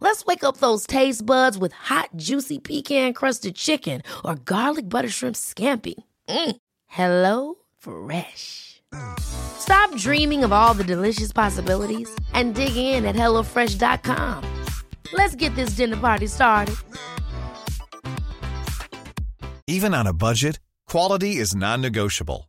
Let's wake up those taste buds with hot, juicy pecan crusted chicken or garlic butter shrimp scampi. Mm. Hello Fresh. Stop dreaming of all the delicious possibilities and dig in at HelloFresh.com. Let's get this dinner party started. Even on a budget, quality is non-negotiable.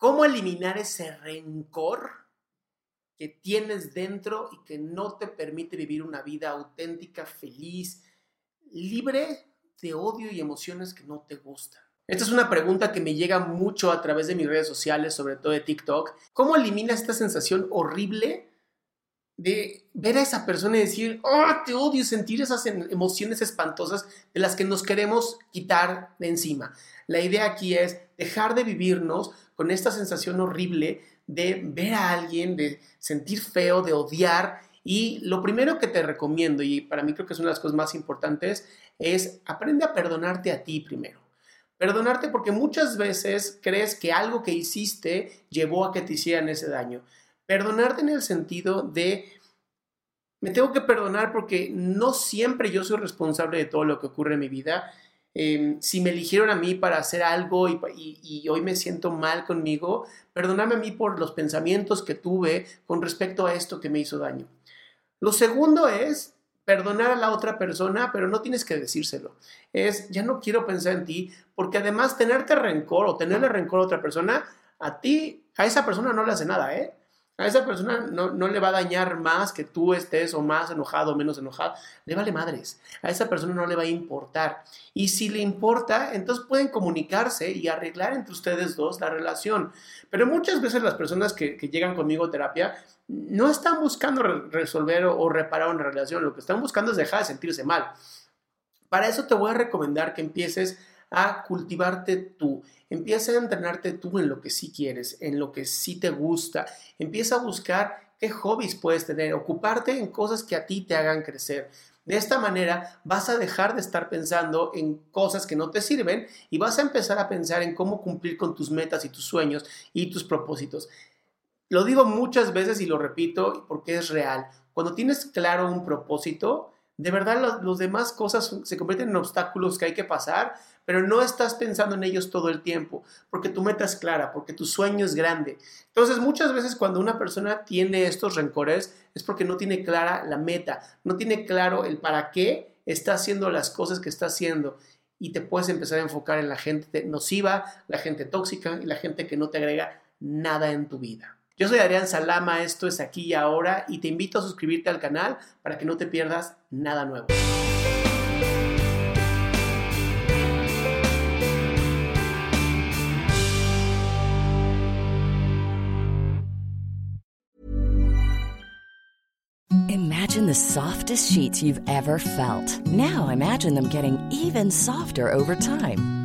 ¿Cómo eliminar ese rencor que tienes dentro y que no te permite vivir una vida auténtica, feliz, libre de odio y emociones que no te gustan? Esta es una pregunta que me llega mucho a través de mis redes sociales, sobre todo de TikTok. ¿Cómo eliminas esta sensación horrible de ver a esa persona y decir, oh, te odio, sentir esas emociones espantosas de las que nos queremos quitar de encima? La idea aquí es dejar de vivirnos con esta sensación horrible de ver a alguien, de sentir feo, de odiar. Y lo primero que te recomiendo, y para mí creo que es una de las cosas más importantes, es aprende a perdonarte a ti primero. Perdonarte porque muchas veces crees que algo que hiciste llevó a que te hicieran ese daño. Perdonarte en el sentido de, me tengo que perdonar porque no siempre yo soy responsable de todo lo que ocurre en mi vida Em, si me eligieron a mí para hacer algo y, hoy me siento mal conmigo, perdóname a mí por los pensamientos que tuve con respecto a esto que me hizo daño. Lo segundo es perdonar a la otra persona, pero no tienes que decírselo. Es, ya no quiero pensar en ti, porque además tenerte rencor o tenerle rencor a otra persona, a ti, a esa persona no le hace nada, ¿eh? A esa persona no, no, le va a dañar más que tú estés o más enojado o menos enojado. Le vale madres. A esa persona no le va a importar. Y si le importa, entonces pueden comunicarse y arreglar entre ustedes dos la relación. Pero muchas veces las personas que, llegan conmigo a terapia no están buscando resolver o, o reparar una relación. Lo que están buscando es dejar de sentirse mal. Para eso te voy a recomendar que empieces a cultivarte tú. Empieza a entrenarte tú en lo que sí quieres, en lo que sí te gusta. Empieza a buscar qué hobbies puedes tener, ocuparte en cosas que a ti te hagan crecer. De esta manera vas a dejar de estar pensando en cosas que no te sirven y vas a empezar a pensar en cómo cumplir con tus metas y tus sueños y tus propósitos. Lo digo muchas veces y lo repito porque es real. Cuando tienes claro un propósito, de verdad las los demás cosas se convierten en obstáculos que hay que pasar, pero no estás pensando en ellos todo el tiempo, porque tu meta es clara, porque tu sueño es grande. Entonces, muchas veces cuando una persona tiene estos rencores es porque no tiene clara la meta, no tiene claro el para qué está haciendo las cosas que está haciendo y te puedes empezar a enfocar en la gente nociva, la gente tóxica y la gente que no te agrega nada en tu vida. Yo soy Adrián Salama, esto es aquí y ahora y te invito a suscribirte al canal para que no te pierdas nada nuevo. Imagine the softest sheets you've ever felt. Now imagine them getting even softer over time.